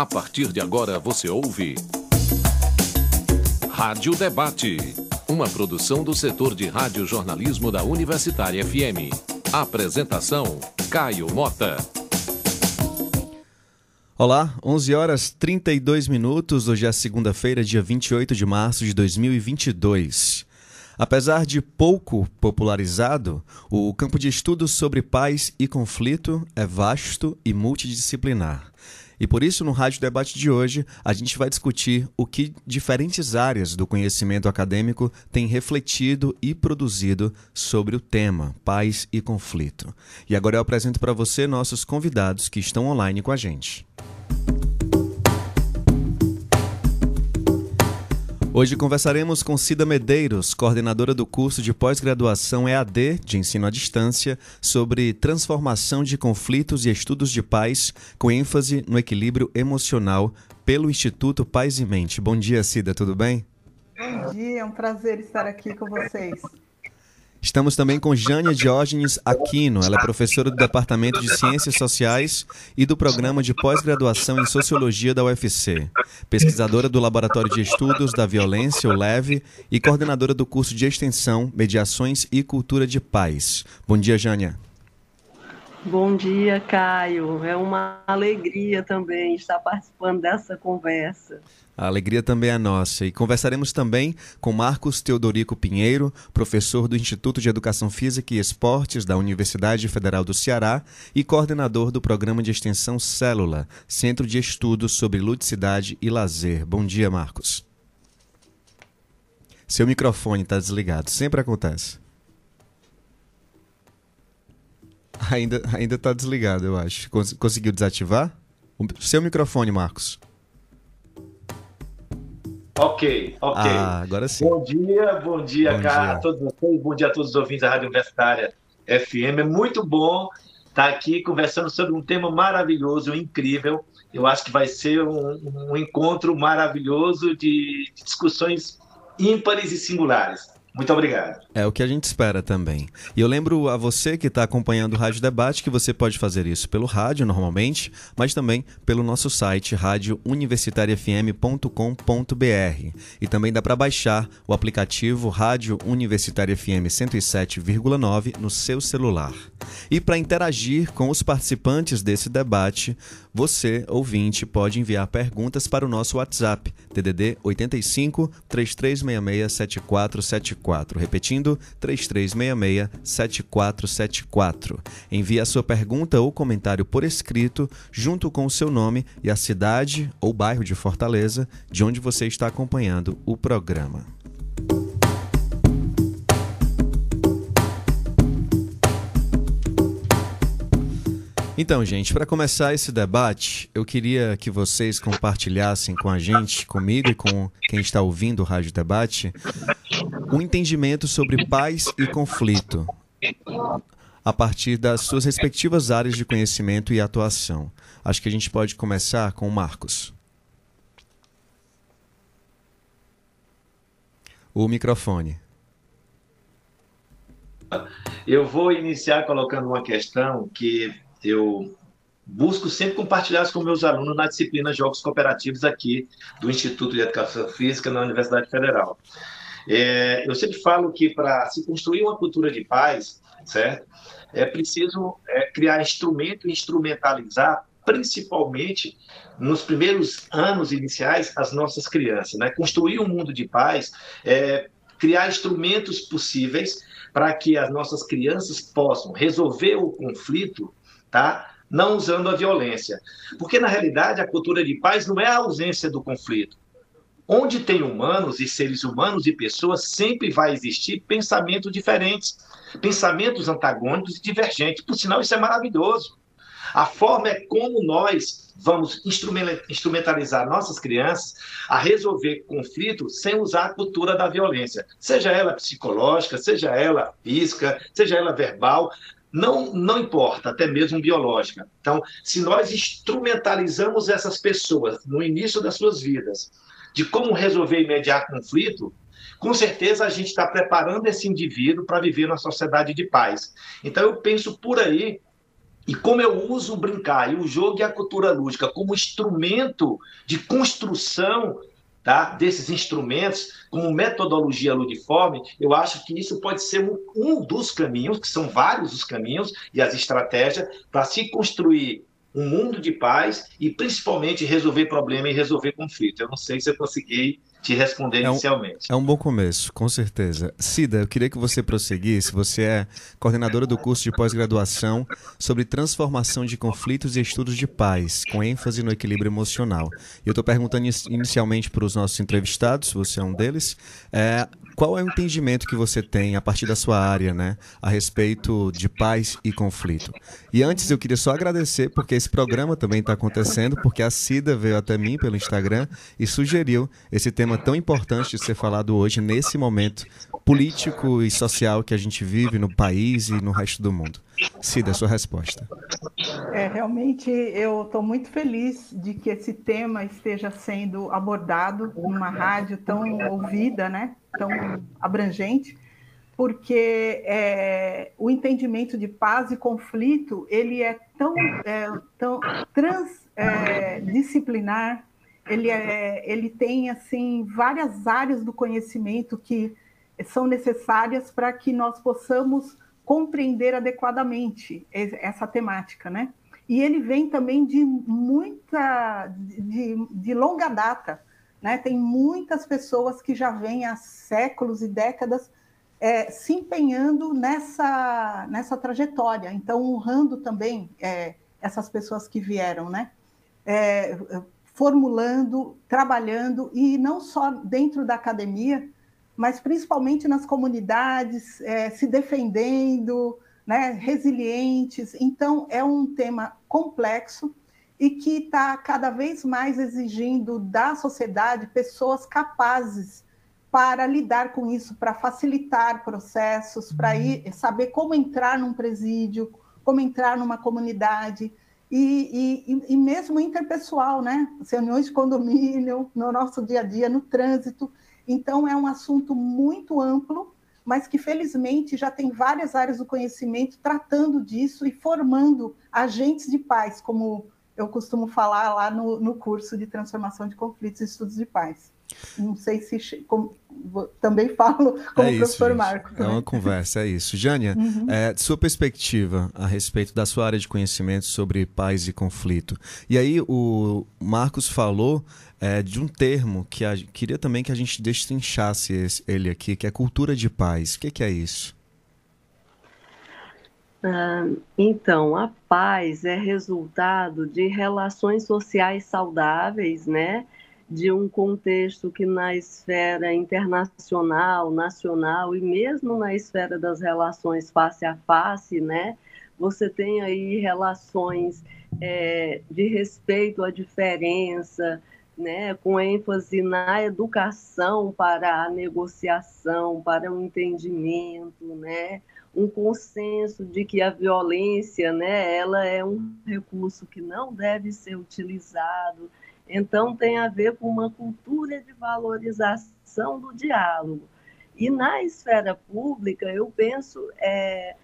A partir de agora você ouve. Rádio Debate. Uma produção do setor de rádio-jornalismo da Universitária FM. Apresentação: Caio Mota. Olá, 11 horas 32 minutos. Hoje é segunda-feira, dia 28 de março de 2022. Apesar de pouco popularizado, o campo de estudos sobre paz e conflito é vasto e multidisciplinar. E por isso, no Rádio Debate de hoje, a gente vai discutir o que diferentes áreas do conhecimento acadêmico têm refletido e produzido sobre o tema paz e conflito. E agora eu apresento para você nossos convidados que estão online com a gente. Hoje conversaremos com Cida Medeiros, coordenadora do curso de pós-graduação EAD de ensino à distância, sobre transformação de conflitos e estudos de paz, com ênfase no equilíbrio emocional, pelo Instituto Paz e Mente. Bom dia, Cida, tudo bem? Bom dia, é um prazer estar aqui com vocês. Estamos também com Jânia Diógenes Aquino. Ela é professora do Departamento de Ciências Sociais e do Programa de Pós-Graduação em Sociologia da UFC. Pesquisadora do Laboratório de Estudos da Violência, o LEVE, e coordenadora do curso de Extensão, Mediações e Cultura de Paz. Bom dia, Jânia. Bom dia, Caio. É uma alegria também estar participando dessa conversa. A alegria também é nossa. E conversaremos também com Marcos Teodorico Pinheiro, professor do Instituto de Educação Física e Esportes da Universidade Federal do Ceará e coordenador do programa de extensão Célula, Centro de Estudos sobre Ludicidade e Lazer. Bom dia, Marcos. Seu microfone está desligado. Sempre acontece. Ainda ainda está desligado, eu acho. Conseguiu desativar? O seu microfone, Marcos. Ok, ok. Ah, agora sim. Bom dia, bom dia, bom cara, dia. a todos vocês, bom dia a todos os ouvintes da Rádio Universitária FM. É muito bom estar aqui conversando sobre um tema maravilhoso, incrível. Eu acho que vai ser um, um encontro maravilhoso de discussões ímpares e singulares. Muito obrigado. É o que a gente espera também. E eu lembro a você que está acompanhando o Rádio Debate que você pode fazer isso pelo rádio normalmente, mas também pelo nosso site radiouniversitariafm.com.br. E também dá para baixar o aplicativo Rádio Universitária FM 107,9 no seu celular. E para interagir com os participantes desse debate, você, ouvinte, pode enviar perguntas para o nosso WhatsApp, DDD 85 3366 7474. Repetindo, 3366 7474. Envie a sua pergunta ou comentário por escrito, junto com o seu nome e a cidade ou bairro de Fortaleza, de onde você está acompanhando o programa. Então, gente, para começar esse debate, eu queria que vocês compartilhassem com a gente, comigo e com quem está ouvindo o Rádio Debate, um entendimento sobre paz e conflito a partir das suas respectivas áreas de conhecimento e atuação. Acho que a gente pode começar com o Marcos. O microfone. Eu vou iniciar colocando uma questão que eu busco sempre compartilhar isso com meus alunos na disciplina Jogos Cooperativos aqui do Instituto de Educação Física na Universidade Federal. É, eu sempre falo que para se construir uma cultura de paz, certo? É preciso é, criar instrumento e instrumentalizar, principalmente nos primeiros anos iniciais, as nossas crianças. Né? Construir um mundo de paz é criar instrumentos possíveis para que as nossas crianças possam resolver o conflito tá? não usando a violência. Porque, na realidade, a cultura de paz não é a ausência do conflito. Onde tem humanos e seres humanos e pessoas, sempre vai existir pensamentos diferentes, pensamentos antagônicos e divergentes. Por sinal, isso é maravilhoso. A forma é como nós vamos instrumentalizar nossas crianças a resolver conflitos sem usar a cultura da violência, seja ela psicológica, seja ela física, seja ela verbal não, não importa, até mesmo biológica. Então, se nós instrumentalizamos essas pessoas no início das suas vidas, de como resolver e mediar conflito, com certeza a gente está preparando esse indivíduo para viver numa sociedade de paz. Então, eu penso por aí e como eu uso o brincar e o jogo e a cultura lúdica como instrumento de construção tá, desses instrumentos, como metodologia ludiforme, eu acho que isso pode ser um, um dos caminhos, que são vários os caminhos e as estratégias para se construir um mundo de paz e principalmente resolver problema e resolver conflito. Eu não sei se eu consegui te responder é um, inicialmente. É um bom começo, com certeza. Cida, eu queria que você prosseguisse. Você é coordenadora do curso de pós-graduação sobre transformação de conflitos e estudos de paz, com ênfase no equilíbrio emocional. E eu estou perguntando inicialmente para os nossos entrevistados, você é um deles, é, qual é o entendimento que você tem a partir da sua área, né, a respeito de paz e conflito? E antes eu queria só agradecer porque esse programa também está acontecendo, porque a Cida veio até mim pelo Instagram e sugeriu esse tema tão importante de ser falado hoje nesse momento político e social que a gente vive no país e no resto do mundo. Cida, sua resposta. É, realmente eu estou muito feliz de que esse tema esteja sendo abordado numa rádio tão ouvida, né? tão abrangente, porque é, o entendimento de paz e conflito ele é tão, é, tão transdisciplinar, é, ele, é, ele tem assim várias áreas do conhecimento que são necessárias para que nós possamos compreender adequadamente essa temática, né? E ele vem também de muita, de, de longa data, né? Tem muitas pessoas que já vêm há séculos e décadas é, se empenhando nessa, nessa trajetória, então honrando também é, essas pessoas que vieram, né? É, formulando, trabalhando, e não só dentro da academia, mas principalmente nas comunidades, é, se defendendo, né, resilientes. Então, é um tema complexo, e que está cada vez mais exigindo da sociedade pessoas capazes para lidar com isso, para facilitar processos, para uhum. ir saber como entrar num presídio, como entrar numa comunidade e, e, e mesmo interpessoal, né? Reuniões de condomínio, no nosso dia a dia, no trânsito. Então é um assunto muito amplo, mas que felizmente já tem várias áreas do conhecimento tratando disso e formando agentes de paz, como eu costumo falar lá no, no curso de transformação de conflitos e estudos de paz. Não sei se como, também falo como é isso, professor gente. Marco. É uma conversa, é isso. Jânia, uhum. é, sua perspectiva a respeito da sua área de conhecimento sobre paz e conflito. E aí o Marcos falou é, de um termo que a, queria também que a gente destrinchasse esse, ele aqui, que é cultura de paz. O que, que é isso? Ah, então, a paz é resultado de relações sociais saudáveis, né? De um contexto que na esfera internacional, nacional e mesmo na esfera das relações face a face, né? Você tem aí relações é, de respeito à diferença, né, com ênfase na educação para a negociação, para o entendimento, né, um consenso de que a violência, né, ela é um recurso que não deve ser utilizado. Então tem a ver com uma cultura de valorização do diálogo. E na esfera pública, eu penso é,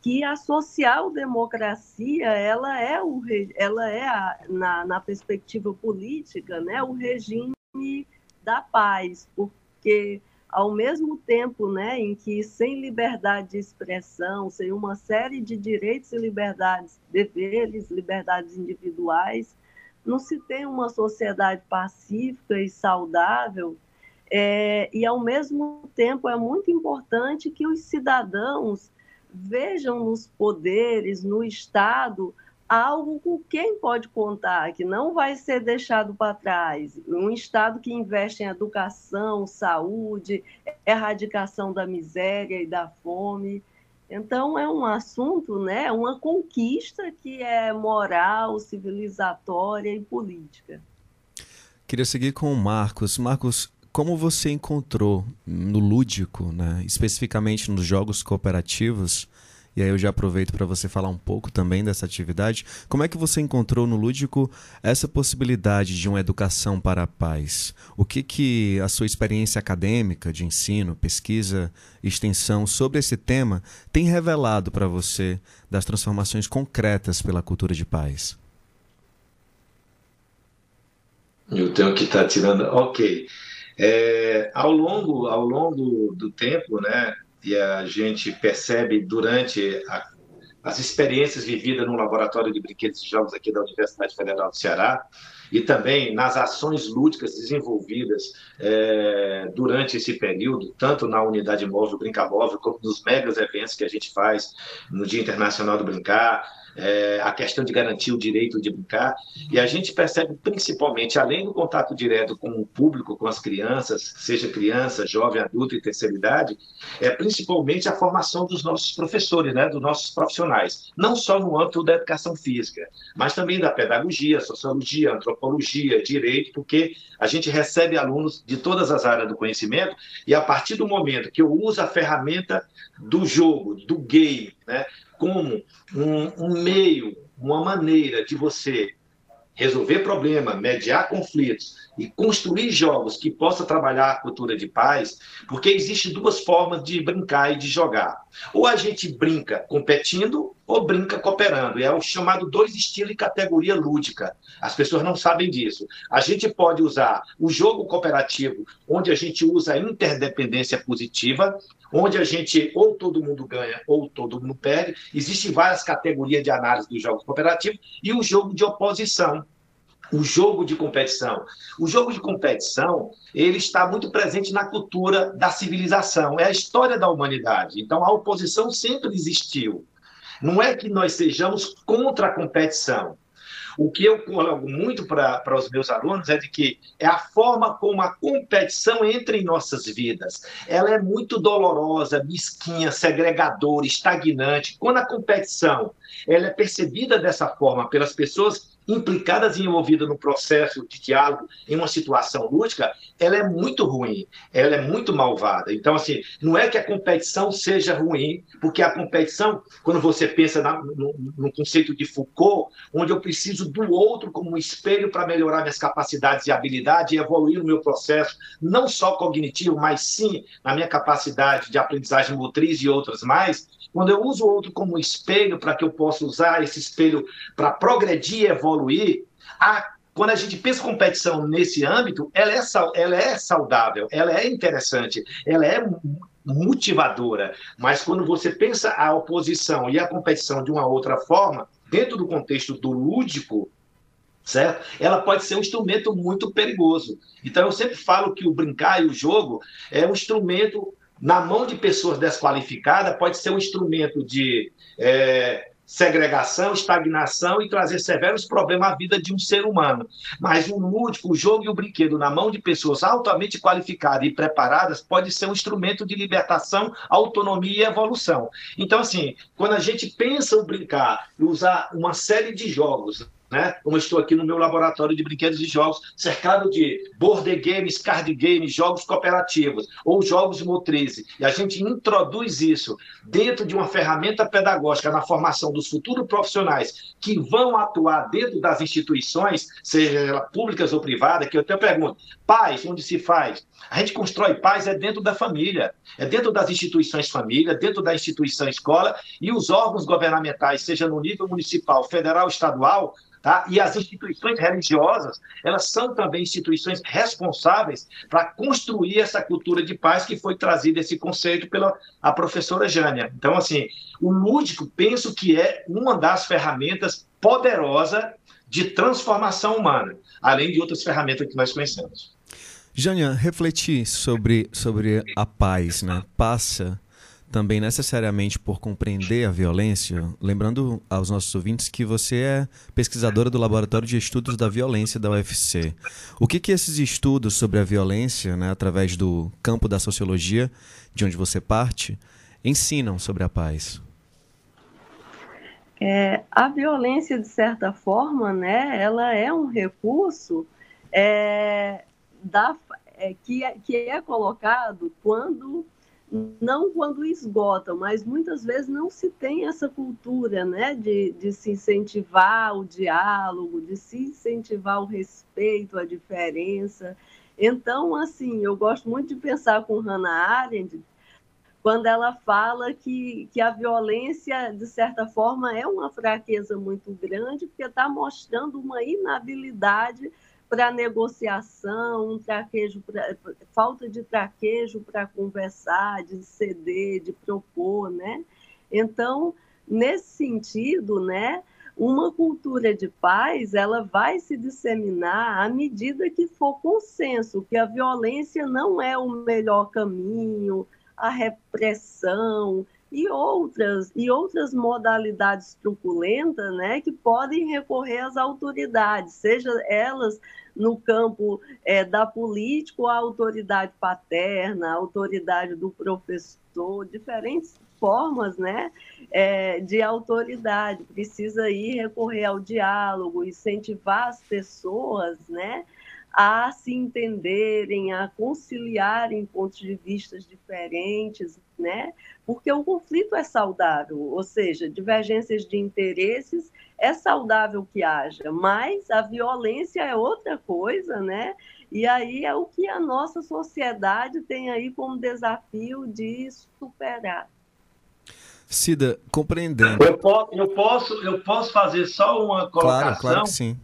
que a social-democracia ela é, o, ela é a, na, na perspectiva política né, o regime da paz, porque ao mesmo tempo né, em que, sem liberdade de expressão, sem uma série de direitos e liberdades, deveres, liberdades individuais, não se tem uma sociedade pacífica e saudável. É, e, ao mesmo tempo, é muito importante que os cidadãos vejam nos poderes, no Estado, algo com quem pode contar, que não vai ser deixado para trás. Um Estado que investe em educação, saúde, erradicação da miséria e da fome. Então, é um assunto, né, uma conquista que é moral, civilizatória e política. Queria seguir com o Marcos. Marcos, como você encontrou no lúdico, né, especificamente nos jogos cooperativos, e aí eu já aproveito para você falar um pouco também dessa atividade. Como é que você encontrou no Lúdico essa possibilidade de uma educação para a paz? O que que a sua experiência acadêmica de ensino, pesquisa extensão sobre esse tema tem revelado para você das transformações concretas pela cultura de paz? Eu tenho que estar tá tirando. Ok. É, ao longo ao longo do tempo, né, e a gente percebe durante a, as experiências vividas no laboratório de brinquedos e jogos aqui da Universidade Federal do Ceará e também nas ações lúdicas desenvolvidas é, durante esse período, tanto na unidade móvel Móvel, como nos megas eventos que a gente faz no Dia Internacional do Brincar, é, a questão de garantir o direito de brincar. E a gente percebe principalmente, além do contato direto com o público, com as crianças, seja criança, jovem, adulto e terceira idade, é principalmente a formação dos nossos professores, né, dos nossos profissionais. Não só no âmbito da educação física, mas também da pedagogia, sociologia, antropologia, direito, porque a gente recebe alunos de todas as áreas do conhecimento e a partir do momento que eu uso a ferramenta do jogo, do game, né, como um, um meio, uma maneira de você resolver problema, mediar conflitos e construir jogos que possa trabalhar a cultura de paz, porque existem duas formas de brincar e de jogar. Ou a gente brinca competindo ou brinca cooperando. É o chamado dois estilos e categoria lúdica. As pessoas não sabem disso. A gente pode usar o jogo cooperativo, onde a gente usa a interdependência positiva, onde a gente ou todo mundo ganha ou todo mundo perde. Existem várias categorias de análise dos jogos cooperativos e o jogo de oposição, o jogo de competição. O jogo de competição, ele está muito presente na cultura da civilização, é a história da humanidade. Então, a oposição sempre existiu. Não é que nós sejamos contra a competição. O que eu coloco muito para os meus alunos é de que é a forma como a competição entra em nossas vidas. Ela é muito dolorosa, mesquinha, segregadora, estagnante. Quando a competição ela é percebida dessa forma pelas pessoas implicadas e envolvidas no processo de diálogo em uma situação lúdica, ela é muito ruim, ela é muito malvada. Então, assim, não é que a competição seja ruim, porque a competição, quando você pensa na, no, no, conceito de Foucault, onde eu preciso do outro como um espelho para melhorar minhas capacidades e habilidades e evoluir no meu processo, não só cognitivo, mas sim na minha capacidade de aprendizagem motriz e outras mais, quando eu uso o outro como espelho para que eu possa usar esse espelho para progredir evoluir, a, quando a gente pensa competição nesse âmbito, ela é, ela é saudável, ela é interessante, ela é motivadora. Mas quando você pensa a oposição e a competição de uma outra forma, dentro do contexto do lúdico, certo? Ela pode ser um instrumento muito perigoso. Então eu sempre falo que o brincar e o jogo é um instrumento na mão de pessoas desqualificadas, pode ser um instrumento de é, segregação, estagnação e trazer severos problemas à vida de um ser humano. Mas o lúdico, o jogo e o brinquedo na mão de pessoas altamente qualificadas e preparadas pode ser um instrumento de libertação, autonomia e evolução. Então, assim, quando a gente pensa o brincar e usar uma série de jogos né? Como estou aqui no meu laboratório de brinquedos e jogos, cercado de board games, card games, jogos cooperativos ou jogos motrizes. E a gente introduz isso dentro de uma ferramenta pedagógica na formação dos futuros profissionais que vão atuar dentro das instituições, seja públicas ou privadas, que eu até pergunto, paz, onde se faz? A gente constrói paz é dentro da família, é dentro das instituições família, dentro da instituição escola e os órgãos governamentais, seja no nível municipal, federal, estadual, Tá? E as instituições religiosas, elas são também instituições responsáveis para construir essa cultura de paz que foi trazida esse conceito pela a professora Jânia. Então, assim, o lúdico, penso que é uma das ferramentas poderosas de transformação humana, além de outras ferramentas que nós conhecemos. Jânia, refletir sobre, sobre a paz, né? Passa também necessariamente por compreender a violência, lembrando aos nossos ouvintes que você é pesquisadora do Laboratório de Estudos da Violência da UFC. O que, que esses estudos sobre a violência, né, através do campo da sociologia, de onde você parte, ensinam sobre a paz? É, a violência, de certa forma, né, ela é um recurso é, da, é, que, é, que é colocado quando não quando esgotam, mas muitas vezes não se tem essa cultura né, de, de se incentivar o diálogo, de se incentivar o respeito, a diferença. Então, assim, eu gosto muito de pensar com Hannah Arendt, quando ela fala que, que a violência, de certa forma, é uma fraqueza muito grande, porque está mostrando uma inabilidade para negociação, um traquejo pra, falta de traquejo para conversar, de ceder, de propor, né? Então, nesse sentido, né, uma cultura de paz, ela vai se disseminar à medida que for consenso que a violência não é o melhor caminho, a repressão, e outras e outras modalidades truculentas, né, que podem recorrer às autoridades, seja elas no campo é, da política, a autoridade paterna, a autoridade do professor, diferentes formas, né, é, de autoridade. Precisa ir recorrer ao diálogo, incentivar as pessoas, né, a se entenderem, a conciliarem pontos de vista diferentes, né? Porque o conflito é saudável, ou seja, divergências de interesses é saudável que haja, mas a violência é outra coisa, né? E aí é o que a nossa sociedade tem aí como desafio de superar. Cida, compreendendo. Eu posso, eu posso, eu posso fazer só uma colocação. Claro, claro que sim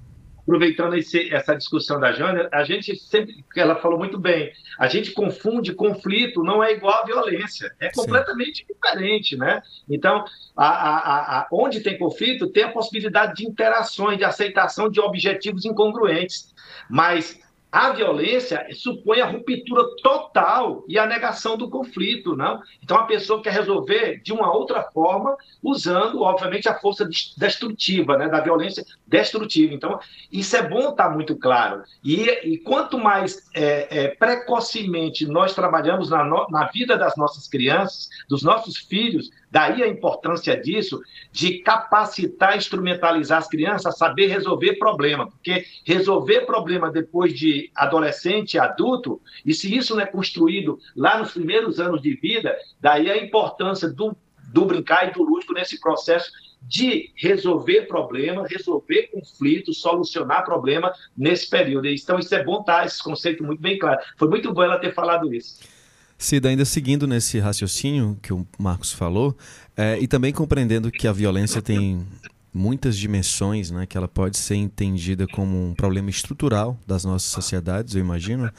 aproveitando esse, essa discussão da Jânia, a gente sempre, ela falou muito bem, a gente confunde conflito, não é igual a violência, é completamente Sim. diferente, né? Então, a, a, a, onde tem conflito, tem a possibilidade de interações, de aceitação de objetivos incongruentes, mas a violência supõe a ruptura total e a negação do conflito, não? Então a pessoa quer resolver de uma outra forma, usando, obviamente, a força destrutiva, né, da violência destrutiva. Então isso é bom estar muito claro. E, e quanto mais é, é, precocemente nós trabalhamos na, no, na vida das nossas crianças, dos nossos filhos, Daí a importância disso, de capacitar, instrumentalizar as crianças a saber resolver problema, porque resolver problema depois de adolescente, adulto, e se isso não é construído lá nos primeiros anos de vida, daí a importância do, do brincar e do lúdico nesse processo de resolver problema, resolver conflito, solucionar problema nesse período. Então, isso é bom estar esse conceito muito bem claro. Foi muito bom ela ter falado isso. Cida, ainda seguindo nesse raciocínio que o Marcos falou, é, e também compreendendo que a violência tem muitas dimensões, né, que ela pode ser entendida como um problema estrutural das nossas sociedades, eu imagino.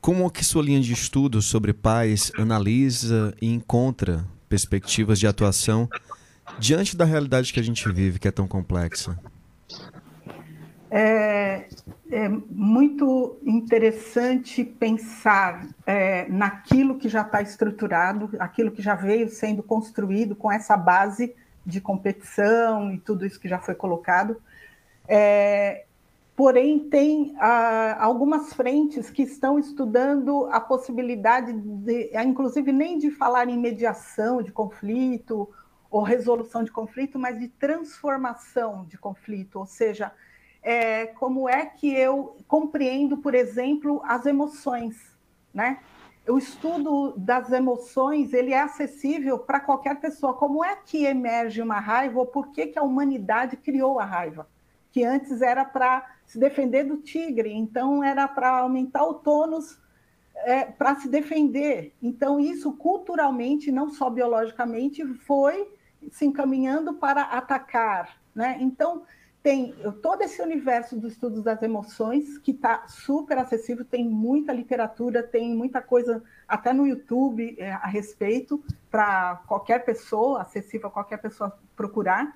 Como que sua linha de estudo sobre paz analisa e encontra perspectivas de atuação diante da realidade que a gente vive, que é tão complexa? É, é muito interessante pensar é, naquilo que já está estruturado, aquilo que já veio sendo construído com essa base de competição e tudo isso que já foi colocado. É, porém, tem ah, algumas frentes que estão estudando a possibilidade, de, inclusive nem de falar em mediação de conflito ou resolução de conflito, mas de transformação de conflito, ou seja, é, como é que eu compreendo, por exemplo, as emoções, né? O estudo das emoções ele é acessível para qualquer pessoa. Como é que emerge uma raiva ou por que, que a humanidade criou a raiva? Que antes era para se defender do tigre, então era para aumentar o tônus é, para se defender. Então, isso culturalmente, não só biologicamente, foi se encaminhando para atacar. Né? Então, tem todo esse universo dos estudos das emoções que está super acessível, tem muita literatura, tem muita coisa até no YouTube é, a respeito para qualquer pessoa, acessível a qualquer pessoa procurar.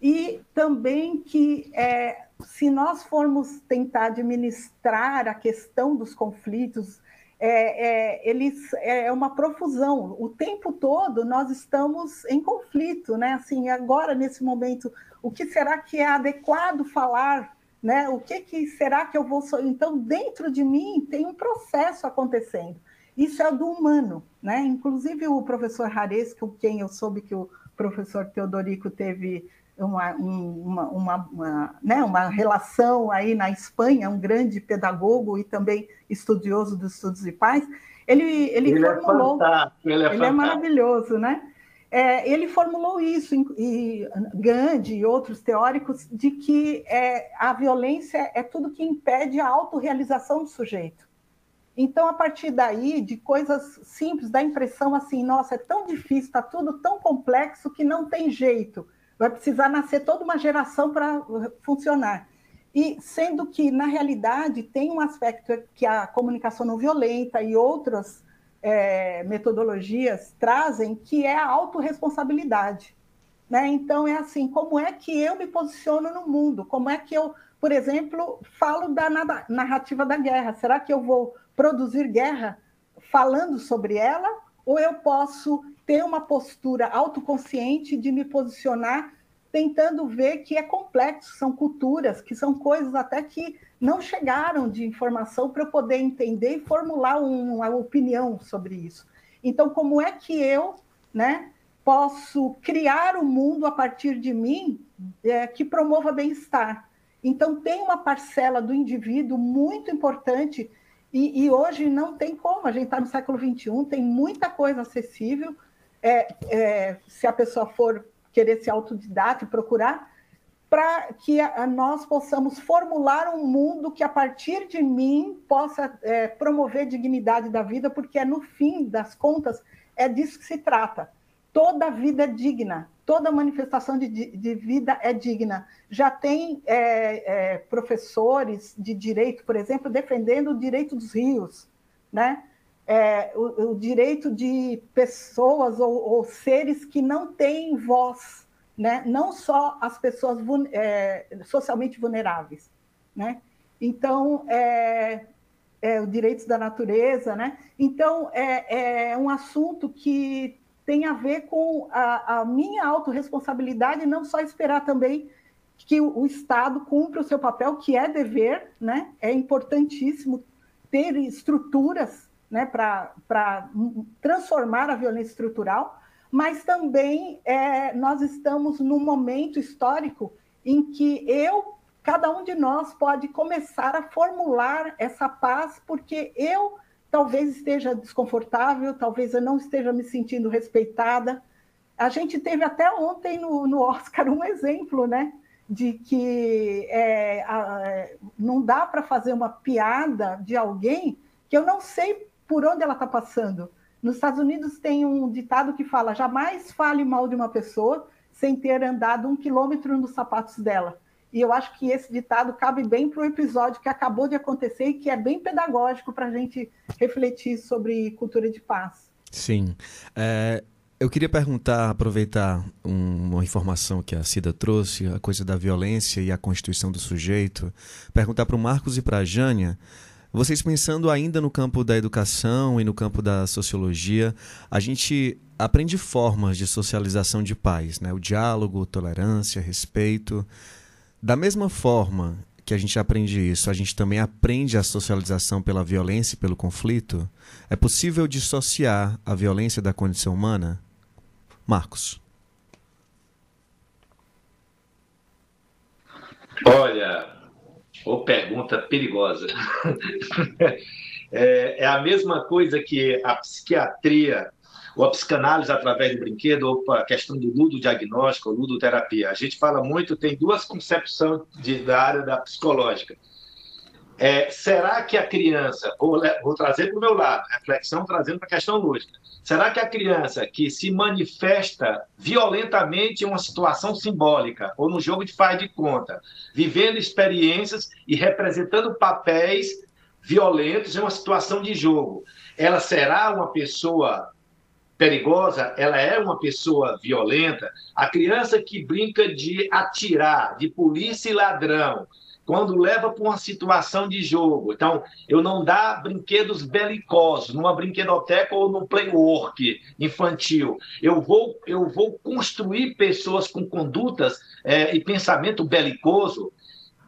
E também que é, se nós formos tentar administrar a questão dos conflitos, é, é, eles é uma profusão. O tempo todo nós estamos em conflito, né? Assim, agora nesse momento o que será que é adequado falar, né? O que, que será que eu vou. Então, dentro de mim tem um processo acontecendo. Isso é do humano, né? Inclusive o professor Hares, com quem eu soube que o professor Teodorico teve uma, uma, uma, uma, né, uma relação aí na Espanha, um grande pedagogo e também estudioso dos estudos de paz, Ele, ele, ele é formulou. É ele é, ele é maravilhoso, né? É, ele formulou isso, e Gandhi e outros teóricos, de que é, a violência é tudo que impede a autorrealização do sujeito. Então, a partir daí, de coisas simples, dá a impressão assim, nossa, é tão difícil, está tudo tão complexo que não tem jeito. Vai precisar nascer toda uma geração para funcionar. E sendo que, na realidade, tem um aspecto que a comunicação não violenta e outras é, metodologias trazem, que é a autorresponsabilidade. Né? Então, é assim, como é que eu me posiciono no mundo? Como é que eu, por exemplo, falo da narrativa da guerra? Será que eu vou produzir guerra falando sobre ela? Ou eu posso ter uma postura autoconsciente de me posicionar tentando ver que é complexo, são culturas, que são coisas até que não chegaram de informação para eu poder entender e formular uma opinião sobre isso. Então, como é que eu né, posso criar um mundo a partir de mim é, que promova bem-estar? Então, tem uma parcela do indivíduo muito importante, e, e hoje não tem como, a gente está no século XXI, tem muita coisa acessível. É, é, se a pessoa for querer ser autodidata e procurar, para que a, nós possamos formular um mundo que, a partir de mim, possa é, promover dignidade da vida, porque é no fim das contas é disso que se trata. Toda vida é digna, toda manifestação de, de vida é digna. Já tem é, é, professores de direito, por exemplo, defendendo o direito dos rios, né? É, o, o, direito de pessoas ou, ou seres que não têm voz, né? não só as pessoas é, socialmente vulneráveis. Né? Então, é, é, os direitos da natureza. Né? Então, é, é um assunto que tem a ver com a, a minha autorresponsabilidade, não só esperar também que o, o Estado cumpra o seu papel, que é dever, né? é importantíssimo ter estruturas né, para transformar a violência estrutural, mas também é, nós estamos num momento histórico em que eu, cada um de nós, pode começar a formular essa paz, porque eu talvez esteja desconfortável, talvez eu não esteja me sentindo respeitada. A gente teve até ontem no, no Oscar um exemplo, né? De que é, a, não dá para fazer uma piada de alguém que eu não sei por onde ela está passando nos Estados Unidos tem um ditado que fala: jamais fale mal de uma pessoa sem ter andado um quilômetro nos sapatos dela. E eu acho que esse ditado cabe bem para o episódio que acabou de acontecer e que é bem pedagógico para a gente refletir sobre cultura de paz. Sim. É, eu queria perguntar, aproveitar um, uma informação que a Cida trouxe, a coisa da violência e a constituição do sujeito, perguntar para o Marcos e para a Jânia vocês pensando ainda no campo da educação e no campo da sociologia, a gente aprende formas de socialização de pais, né? O diálogo, tolerância, respeito. Da mesma forma que a gente aprende isso, a gente também aprende a socialização pela violência e pelo conflito. É possível dissociar a violência da condição humana? Marcos. Olha, ou pergunta perigosa. é, é, a mesma coisa que a psiquiatria ou a psicanálise através do brinquedo, ou a questão do ludodiagnóstico, ou ludoterapia. A gente fala muito, tem duas concepções de, da área da psicológica. É, será que a criança, vou, vou trazer para o meu lado, reflexão trazendo para a questão lógica, Será que a criança que se manifesta violentamente em uma situação simbólica ou no jogo de faz de conta, vivendo experiências e representando papéis violentos em uma situação de jogo, ela será uma pessoa perigosa? Ela é uma pessoa violenta? A criança que brinca de atirar, de polícia e ladrão, quando leva para uma situação de jogo. Então, eu não dá brinquedos belicosos numa brinquedoteca ou num playwork infantil. Eu vou, eu vou construir pessoas com condutas é, e pensamento belicoso.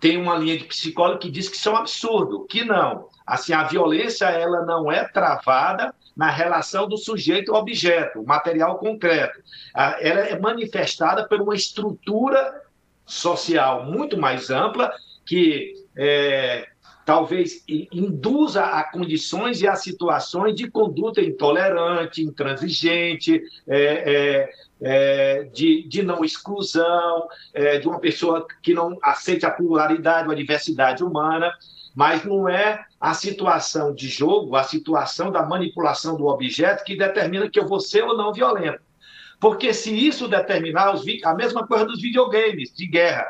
Tem uma linha de psicólogo que diz que isso é absurdo, que não. Assim, a violência ela não é travada na relação do sujeito ao objeto, material concreto. Ela é manifestada por uma estrutura social muito mais ampla que é, talvez induza a condições e a situações de conduta intolerante, intransigente, é, é, é, de, de não exclusão, é, de uma pessoa que não aceite a pluralidade, a diversidade humana, mas não é a situação de jogo, a situação da manipulação do objeto que determina que eu vou ser ou não violento. Porque se isso determinar, os, a mesma coisa dos videogames de guerra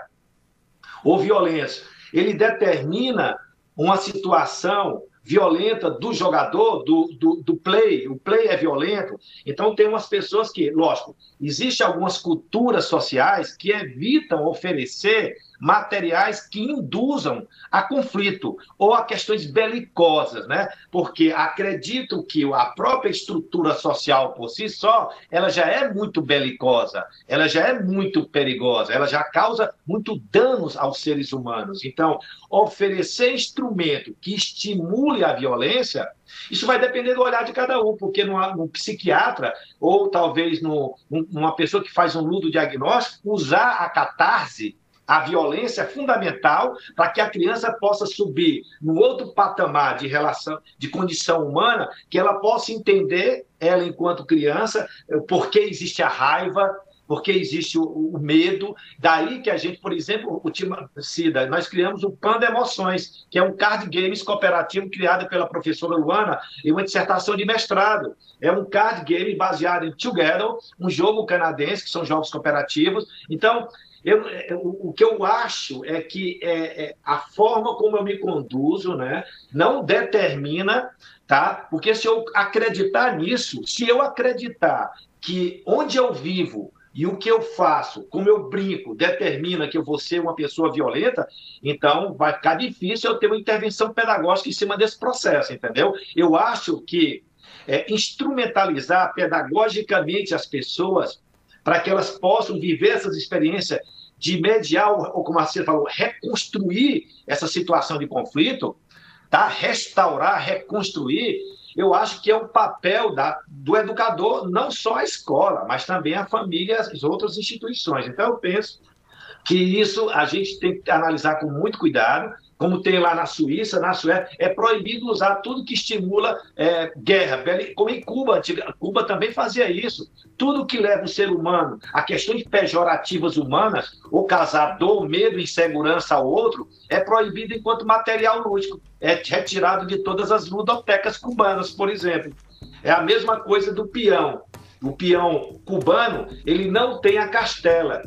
ou violência, ele determina uma situação violenta do jogador, do, do, do, play, o play é violento. Então, tem umas pessoas que, lógico, existem algumas culturas sociais que evitam oferecer materiais que induzam a conflito ou a questões belicosas, né? Porque acredito que a própria estrutura social por si só, ela já é muito belicosa, ela já é muito perigosa, ela já causa muito danos aos seres humanos. Então, oferecer instrumento que estimule a violência, isso vai depender do olhar de cada um, porque no, psiquiatra, ou talvez no, numa pessoa que faz um ludo diagnóstico, usar a catarse a violência é fundamental para que a criança possa subir no outro patamar de relação, de condição humana, que ela possa entender, ela enquanto criança, por que existe a raiva, porque existe o, o, medo. Daí que a gente, por exemplo, o time Cida, nós criamos o Panda Emoções, que é um card games cooperativo criado pela professora Luana em uma dissertação de mestrado. É um card game baseado em Together, um jogo canadense, que são jogos cooperativos. Então, eu, eu, o que eu acho é que é, é, a forma como eu me conduzo né, não determina, tá? Porque se eu acreditar nisso, se eu acreditar que onde eu vivo e o que eu faço, como eu brinco, determina que eu vou ser uma pessoa violenta, então vai ficar difícil eu ter uma intervenção pedagógica em cima desse processo, entendeu? Eu acho que é, instrumentalizar pedagogicamente as pessoas para que elas possam viver essas experiências de mediar, ou como a Cida falou, reconstruir essa situação de conflito, tá? restaurar, reconstruir, eu acho que é o papel da, do educador, não só a escola, mas também a família e as outras instituições. Então, eu penso que isso a gente tem que analisar com muito cuidado, como tem lá na Suíça, na Suécia, é proibido usar tudo que estimula é, guerra, como em Cuba, Cuba também fazia isso. Tudo que leva o ser humano a questões pejorativas humanas, causar dor, medo, insegurança ao outro, é proibido enquanto material lúdico. É retirado de todas as ludotecas cubanas, por exemplo. É a mesma coisa do peão. O peão cubano, ele não tem a castela.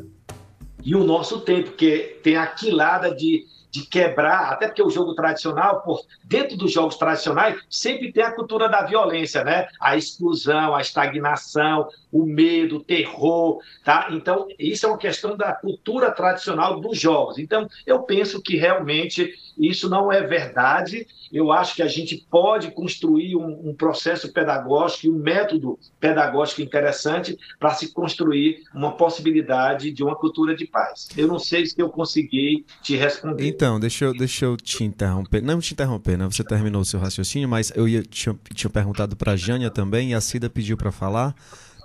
E o nosso tem, porque tem a quilada de de quebrar, até porque o jogo tradicional, por dentro dos jogos tradicionais, sempre tem a cultura da violência, né? A exclusão, a estagnação, o medo, o terror, tá? Então, isso é uma questão da cultura tradicional dos jogos. Então, eu penso que realmente isso não é verdade. Eu acho que a gente pode construir um, um processo pedagógico e um método pedagógico interessante para se construir uma possibilidade de uma cultura de paz. Eu não sei se eu consegui te responder. Então, deixa eu, deixa eu te interromper. Não te interromper, né? Você terminou o seu raciocínio, mas eu ia, tinha, tinha perguntado para a Jânia também e a Cida pediu para falar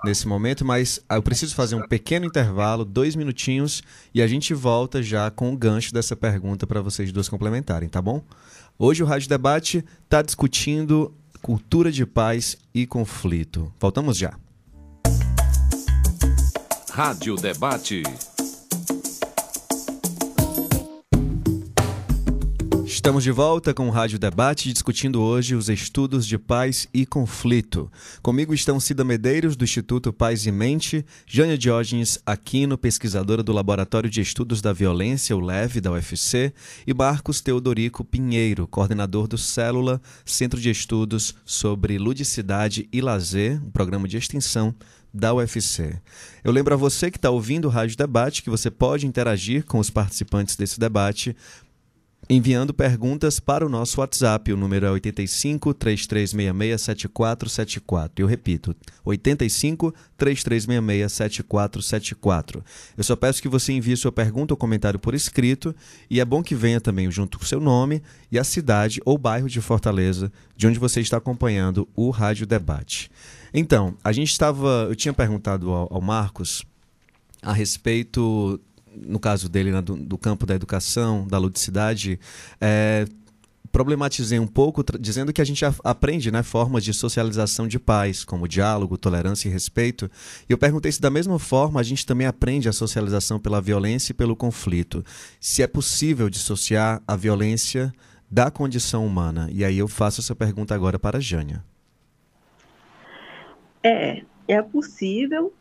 nesse momento, mas eu preciso fazer um pequeno intervalo, dois minutinhos, e a gente volta já com o gancho dessa pergunta para vocês duas complementarem, tá bom? Hoje o Rádio Debate está discutindo cultura de paz e conflito. Voltamos já. Rádio Debate. Estamos de volta com o Rádio Debate, discutindo hoje os estudos de paz e conflito. Comigo estão Cida Medeiros, do Instituto Paz e Mente, Jânia Diógenes Aquino, pesquisadora do Laboratório de Estudos da Violência, o LEV, da UFC, e Marcos Teodorico Pinheiro, coordenador do Célula, Centro de Estudos sobre Ludicidade e Lazer, um programa de extensão da UFC. Eu lembro a você que está ouvindo o Rádio Debate que você pode interagir com os participantes desse debate enviando perguntas para o nosso WhatsApp. O número é 85 3366 7474. Eu repito, 85 3366 7474. Eu só peço que você envie sua pergunta ou comentário por escrito e é bom que venha também junto com seu nome e a cidade ou bairro de Fortaleza de onde você está acompanhando o Rádio Debate. Então, a gente estava, eu tinha perguntado ao, ao Marcos a respeito no caso dele, né, do, do, campo da educação, da ludicidade, é, problematizei um pouco, dizendo que a gente aprende né, formas de socialização de paz, como diálogo, tolerância e respeito. E eu perguntei se, da mesma forma, a gente também aprende a socialização pela violência e pelo conflito. Se é possível dissociar a violência da condição humana. E aí eu faço essa pergunta agora para a Jânia. É, é possível,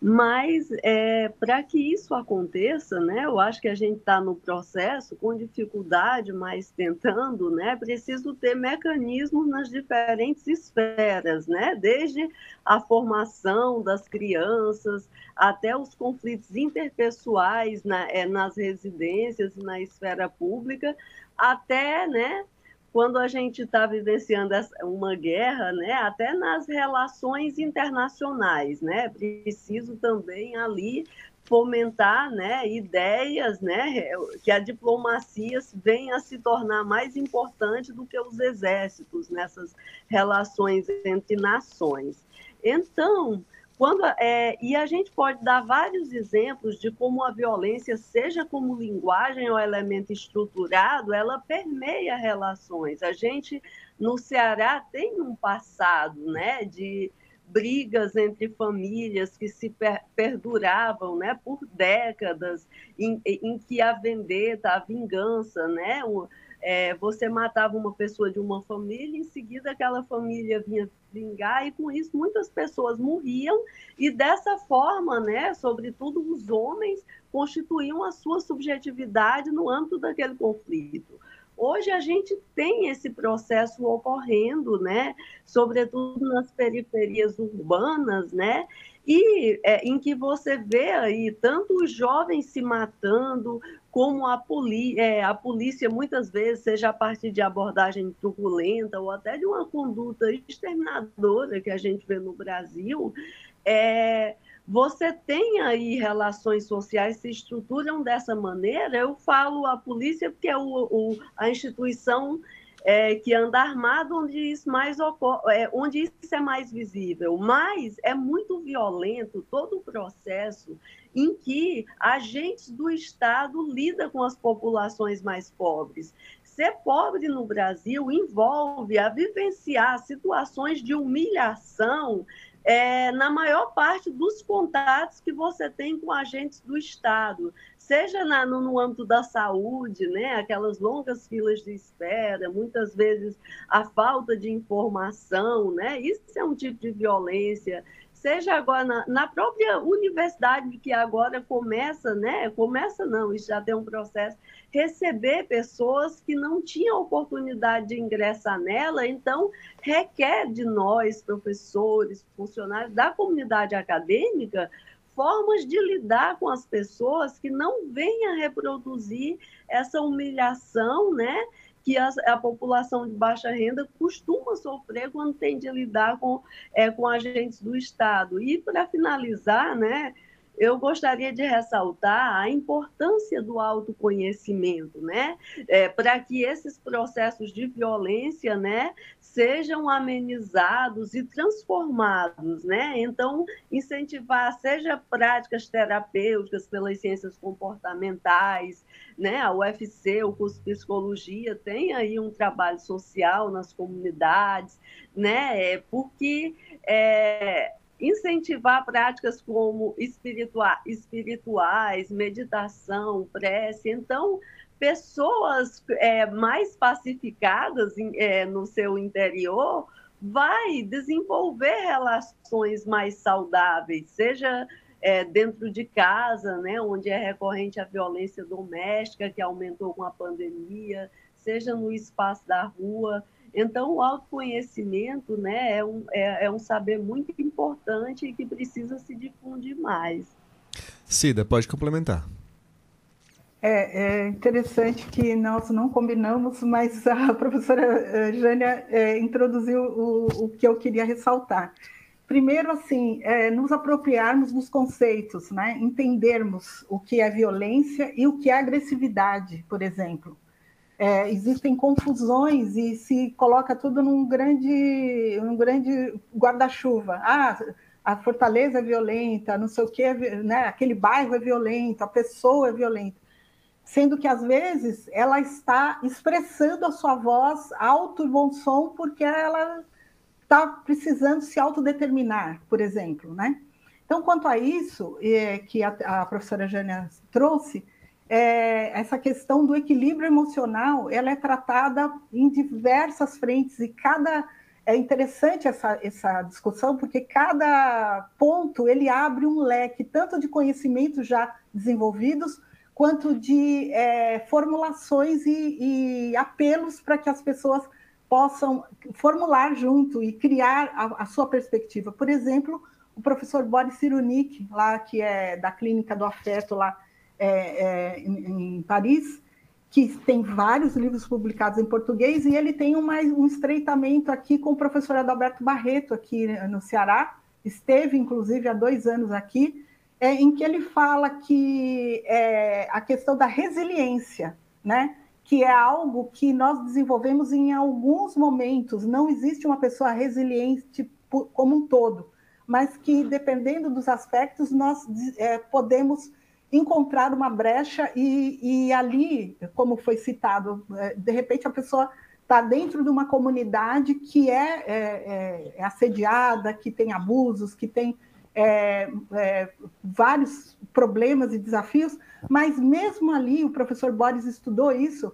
mas é, para que isso aconteça, né, eu acho que a gente está no processo com dificuldade, mas tentando, né, preciso ter mecanismos nas diferentes esferas, né, desde a formação das crianças até os conflitos interpessoais na, é, nas residências e na esfera pública, até, né, quando a gente está vivenciando uma guerra, né, até nas relações internacionais, né, preciso também ali fomentar, né, ideias, né, que a diplomacia venha a se tornar mais importante do que os exércitos nessas relações entre nações. Então, quando, é, e a gente pode dar vários exemplos de como a violência, seja como linguagem ou elemento estruturado, ela permeia relações. A gente, no Ceará, tem um passado né, de brigas entre famílias que se per perduravam né, por décadas, em, em que a vendetta, a vingança, né, o, é, você matava uma pessoa de uma família, em seguida aquela família vinha vingar, e com isso muitas pessoas morriam, e dessa forma, né, sobretudo os homens, constituíam a sua subjetividade no âmbito daquele conflito. Hoje a gente tem esse processo ocorrendo, né, sobretudo nas periferias urbanas, né, e é, em que você vê aí tanto os jovens se matando, como a, é, a polícia muitas vezes, seja a partir de abordagem truculenta ou até de uma conduta exterminadora que a gente vê no Brasil, é, você tem aí relações sociais se estruturam dessa maneira. Eu falo a polícia porque é o, o a instituição é, que anda armado onde isso mais ocorre, é, onde isso é mais visível, mas é muito violento todo o processo em que agentes do Estado lidam com as populações mais pobres. Ser pobre no Brasil envolve a vivenciar situações de humilhação é, na maior parte dos contatos que você tem com agentes do Estado, seja na, no, no, âmbito da saúde, né, aquelas longas filas de espera, muitas vezes a falta de informação, né, isso é um tipo de violência seja agora na, na, própria universidade que agora começa, né? Começa não, isso já tem um processo, receber pessoas que não tinham oportunidade de ingressar nela, então requer de nós, professores, funcionários da comunidade acadêmica, formas de lidar com as pessoas que não venham reproduzir essa humilhação, né? Que a, a, população de baixa renda costuma sofrer quando tem de lidar com, é, com agentes do Estado. E, para finalizar, né, eu gostaria de ressaltar a importância do autoconhecimento, né? É, para que esses processos de violência, né, sejam amenizados e transformados, né? Então, incentivar seja práticas terapêuticas pelas ciências comportamentais, né? A UFC, o curso de psicologia tem aí um trabalho social nas comunidades, né? É, porque é, incentivar práticas como espiritua espirituais, meditação, prece. Então, pessoas é, mais pacificadas é, no seu interior vai desenvolver relações mais saudáveis, seja é, dentro de casa, né, onde é recorrente a violência doméstica, que aumentou com a pandemia, seja no espaço da rua. Então, o autoconhecimento né, é, um, é, é um saber muito importante e que precisa se difundir mais. Cida, pode complementar. É, é, interessante que nós não combinamos, mas a professora eh, Jânia é, introduziu o, o, que eu queria ressaltar. Primeiro, assim, é, nos apropriarmos dos conceitos, né? entendermos o que é violência e o que é agressividade, por exemplo é, existem confusões e se coloca tudo num grande, num grande guarda-chuva. Ah, a fortaleza é violenta, não sei o que, né? aquele bairro é violento, a pessoa é violenta. sendo que às vezes ela está expressando a sua voz alto e bom som porque ela está precisando se autodeterminar, por exemplo, né? Então, quanto a isso é, que a, a professora Jânia trouxe, é, essa questão do equilíbrio emocional, ela é tratada em diversas frentes e cada é interessante essa, essa discussão porque cada ponto ele abre um leque tanto de conhecimentos já desenvolvidos quanto de é, formulações e, e apelos para que as pessoas possam formular junto e criar a, a, sua perspectiva. Por exemplo, o professor Boris Cyrulnik, lá que é da Clínica do Afeto lá é, é, em, em, Paris, que tem vários livros publicados em português e ele tem uma, um estreitamento aqui com o professor Adalberto Barreto aqui no Ceará, esteve inclusive há dois anos aqui é, em que ele fala que é, a questão da resiliência, né? Que é algo que nós desenvolvemos em alguns momentos. Não existe uma pessoa resiliente como um todo, mas que, dependendo dos aspectos, nós é, podemos encontrar uma brecha e, e, ali, como foi citado, é, de repente a pessoa está dentro de uma comunidade que é, é, é, assediada, que tem abusos, que tem é, é, vários problemas e desafios, mas mesmo ali, o professor Boris estudou isso,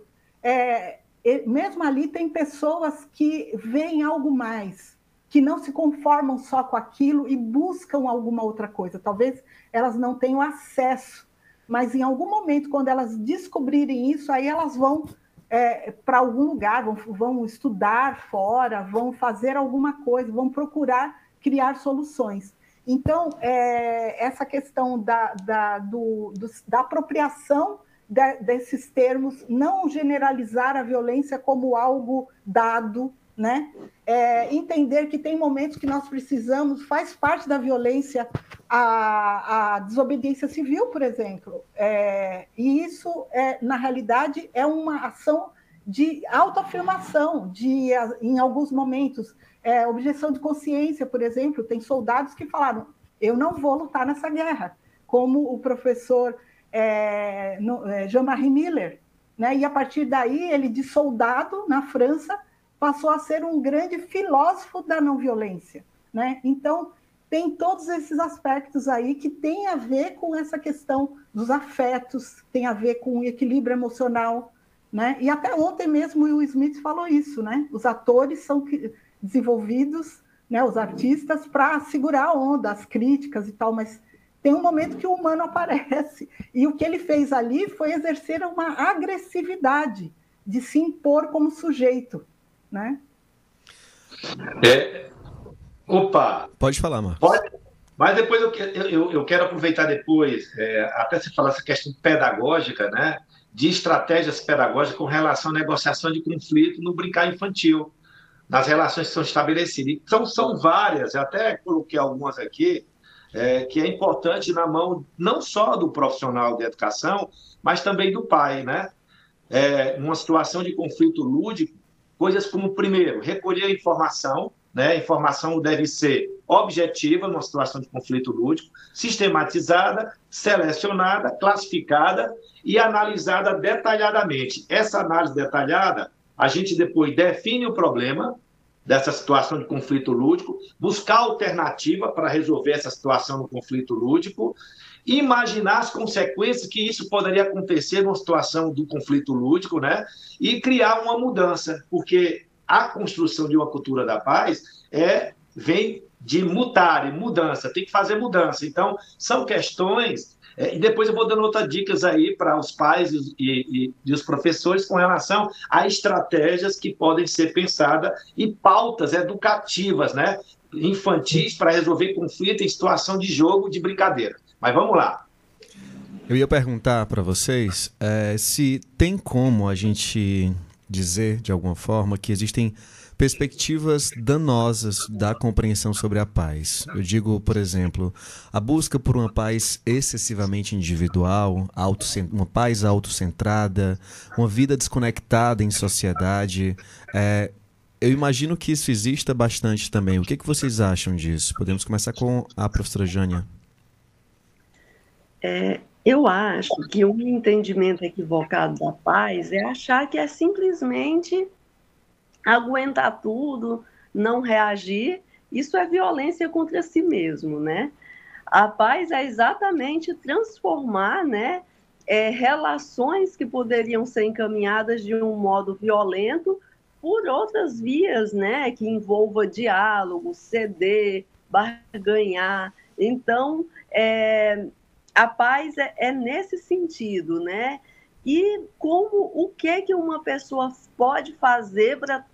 é, mesmo ali tem pessoas que veem algo mais, que não se conformam só com aquilo e buscam alguma outra coisa. Talvez elas não tenham acesso, mas em algum momento, quando elas descobrirem isso, aí elas vão é, para algum lugar, vão, vão estudar fora, vão fazer alguma coisa, vão procurar criar soluções. Então, é, essa questão da, da, do, do, da apropriação de, desses termos, não generalizar a violência como algo dado, né? É, entender que tem momentos que nós precisamos, faz parte da violência a, a desobediência civil, por exemplo. É, e isso, é, na realidade, é uma ação de autoafirmação, de, em alguns momentos, é, objeção de consciência, por exemplo, tem soldados que falaram: eu não vou lutar nessa guerra, como o professor é, é, Jean-Marie Miller. Né? E a partir daí, ele, de soldado na França, passou a ser um grande filósofo da não violência. Né? Então, tem todos esses aspectos aí que tem a ver com essa questão dos afetos, tem a ver com o equilíbrio emocional. Né? E até ontem mesmo o Will Smith falou isso, né? Os atores são desenvolvidos, né, os artistas, para segurar a onda, as críticas e tal, mas tem um momento que o humano aparece. E o que ele fez ali foi exercer uma agressividade de se impor como sujeito. Né? É... Opa! Pode falar, Marcos. Pode. Mas depois eu, eu, eu quero aproveitar depois, é, até se falar essa questão pedagógica, né? De estratégias pedagógicas com relação à negociação de conflito no brincar infantil nas relações que são estabelecidas. Então, são várias, eu até coloquei algumas aqui, é, que é importante na mão não só do profissional de educação, mas também do pai, né? É, numa situação de conflito lúdico, coisas como, primeiro, recolher a informação, né? A informação deve ser objetiva numa situação de conflito lúdico, sistematizada, selecionada, classificada e analisada detalhadamente. Essa análise detalhada a gente depois define o problema dessa situação de conflito lúdico, buscar alternativa para resolver essa situação do conflito lúdico, e imaginar as consequências que isso poderia acontecer numa situação do conflito lúdico, né? E criar uma mudança, porque a construção de uma cultura da paz é vem de mutar, mudança, tem que fazer mudança. Então, são questões e depois eu vou dando outras dicas aí para os pais e, e, e, os professores com relação a estratégias que podem ser pensadas e pautas educativas, né? Infantis para resolver conflito em situação de jogo, de brincadeira. Mas vamos lá. Eu ia perguntar para vocês é, se tem como a gente dizer de alguma forma que existem perspectivas danosas da compreensão sobre a paz. Eu digo, por exemplo, a busca por uma paz excessivamente individual, uma paz autocentrada, uma vida desconectada em sociedade. É, eu imagino que isso exista bastante também. O que, que vocês acham disso? Podemos começar com a professora Jânia. É, Eu acho que um entendimento equivocado da paz é achar que é simplesmente aguentar tudo, não reagir. Isso é violência contra si mesmo, né? A paz é exatamente transformar, né, é, relações que poderiam ser encaminhadas de um modo violento por outras vias, né, que envolva diálogo, ceder, barganhar. Então, é, a paz é, é, nesse sentido, né? E como o que que uma pessoa pode fazer para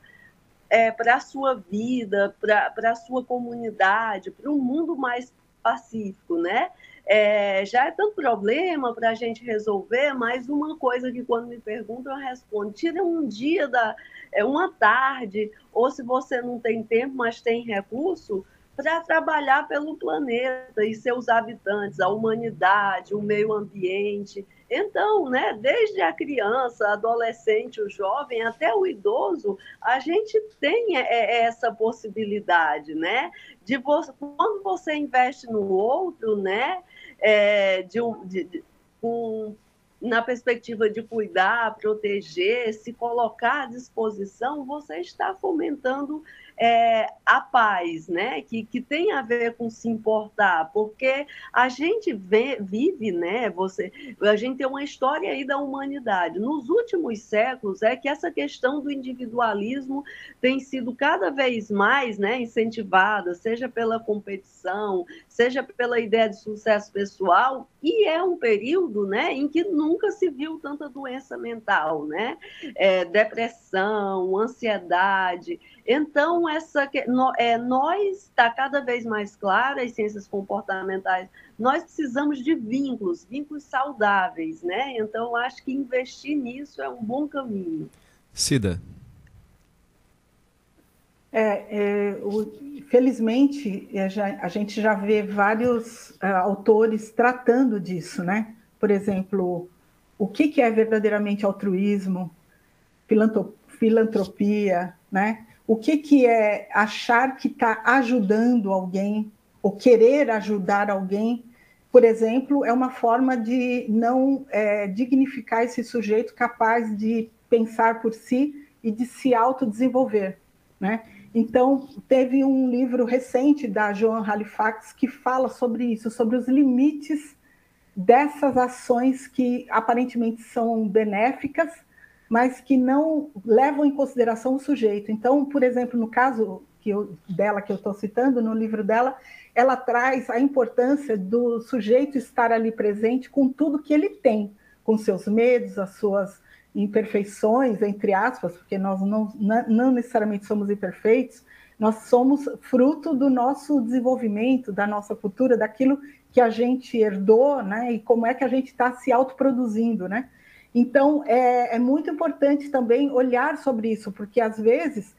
é, para a sua vida, para a sua comunidade, para um mundo mais pacífico, né? É, já é tanto problema para a gente resolver, mas uma coisa que quando me perguntam eu respondo: tira um dia da, é, uma tarde, ou se você não tem tempo, mas tem recurso, para trabalhar pelo planeta e seus habitantes, a humanidade, o meio ambiente. Então, né, desde a criança, adolescente, o jovem, até o idoso, a gente tem é, é, essa possibilidade, né? De você, quando você investe no outro, né? É, de, de, de um, na perspectiva de cuidar, proteger, se colocar à disposição, você está fomentando é, a paz, né? Que, que tem a ver com se importar, porque a gente vê, vive, né? Você, a gente tem uma história aí da humanidade. Nos últimos séculos é que essa questão do individualismo tem sido cada vez mais, né? Incentivada, seja pela competição, seja pela ideia de sucesso pessoal, e é um período, né? Em que nunca se viu tanta doença mental, né? É, depressão, ansiedade. Então, essa, é, nós está cada vez mais claro, as ciências comportamentais, nós precisamos de vínculos, vínculos saudáveis, né? Então, acho que investir nisso é um bom caminho. Cida. É, é o, felizmente, a gente já vê vários uh, autores tratando disso, né? Por exemplo, o que, que é verdadeiramente altruísmo, filantropia, né? O que, que é achar que está ajudando alguém, ou querer ajudar alguém, por exemplo, é uma forma de não é, dignificar esse sujeito capaz de pensar por si e de se autodesenvolver. Né? Então, teve um livro recente da Joan Halifax que fala sobre isso, sobre os limites dessas ações que aparentemente são benéficas, mas que não levam em consideração o sujeito. Então, por exemplo, no caso que eu, dela que eu estou citando, no livro dela, ela traz a importância do sujeito estar ali presente com tudo que ele tem, com seus medos, as suas imperfeições, entre aspas, porque nós não, não necessariamente somos imperfeitos, nós somos fruto do nosso desenvolvimento, da nossa cultura, daquilo que a gente herdou, né? E como é que a gente está se autoproduzindo, né? Então, é, é, muito importante também olhar sobre isso, porque às vezes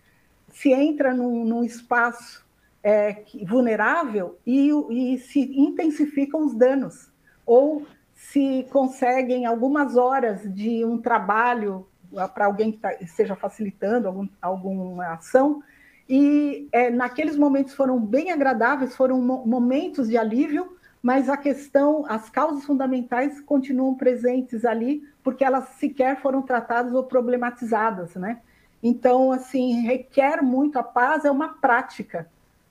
se entra num, num espaço é, vulnerável e, e, se intensificam os danos, ou se conseguem algumas horas de um trabalho para alguém que tá, esteja facilitando algum, alguma ação, e é, naqueles momentos foram bem agradáveis, foram momentos de alívio, mas a questão, as causas fundamentais continuam presentes ali, porque elas sequer foram tratadas ou problematizadas, né? Então, assim, requer muito, a paz é uma prática,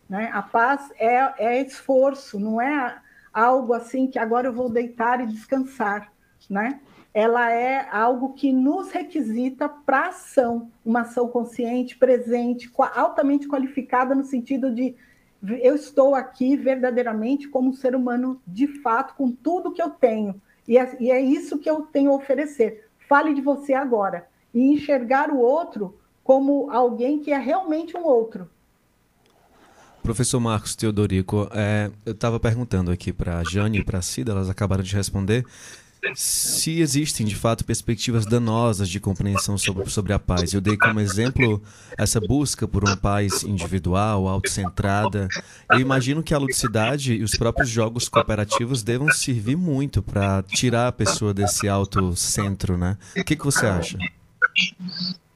né? A paz é, é esforço, não é algo assim que agora eu vou deitar e descansar, né? Ela é algo que nos requisita para ação, uma ação consciente, presente, altamente qualificada no sentido de eu estou aqui verdadeiramente como um ser humano de fato, com tudo que eu tenho. E é, e é isso que eu tenho a oferecer. Fale de você agora. E enxergar o outro como alguém que é realmente um outro. Professor Marcos Teodorico, é, eu estava perguntando aqui para a Jane e para a Cida, elas acabaram de responder se existem de fato perspectivas danosas de compreensão sobre, sobre a paz. Eu dei como exemplo essa busca por uma paz individual, autocentrada. Eu imagino que a ludicidade e os próprios jogos cooperativos devam servir muito para tirar a pessoa desse autocentro, né? O que, que você acha?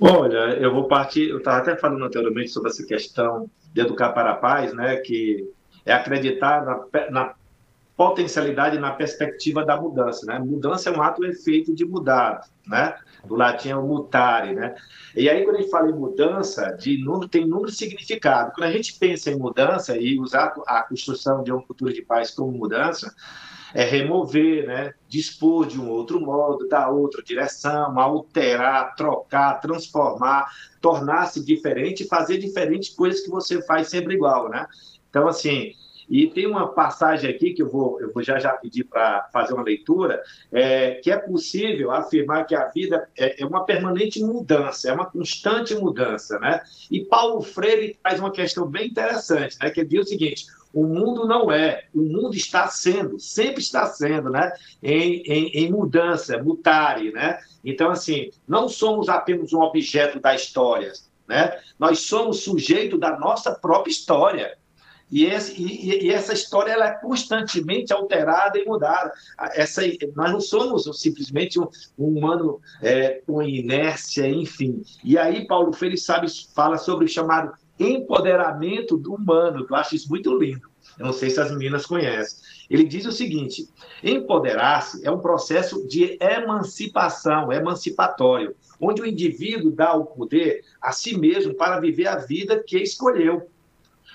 Olha, eu vou partir. Eu estava até falando anteriormente sobre essa questão de educar para a paz, né? Que é acreditar na, na potencialidade na perspectiva da mudança, né? Mudança é um ato efeito de mudar, né? Do latim é o mutare, né? E aí quando a gente fala em mudança, de número, tem número significado. Quando a gente pensa em mudança e usar a construção de uma cultura de paz como mudança, é remover, né? dispor de um outro modo, dar outra direção, alterar, trocar, transformar, tornar-se diferente, fazer diferentes coisas que você faz sempre igual, né? Então, assim, e tem uma passagem aqui que eu vou, eu vou já já pedir para fazer uma leitura, é, que é possível afirmar que a vida é, é, uma permanente mudança, é uma constante mudança, né? E Paulo Freire traz uma questão bem interessante, né? Que ele diz o seguinte: o mundo não é, o mundo está sendo, sempre está sendo, né? Em, em, em mudança, mutare, né? Então, assim, não somos apenas um objeto da história, né? Nós somos sujeito da nossa própria história. E, esse, e, e, essa história ela é constantemente alterada e mudada. Essa, nós não somos simplesmente um, um humano é, com inércia, enfim. E aí Paulo Freire sabe, fala sobre o chamado empoderamento do humano, que eu acho isso muito lindo. Eu não sei se as meninas conhecem. Ele diz o seguinte: empoderar-se é um processo de emancipação, emancipatório, onde o indivíduo dá o poder a si mesmo para viver a vida que escolheu.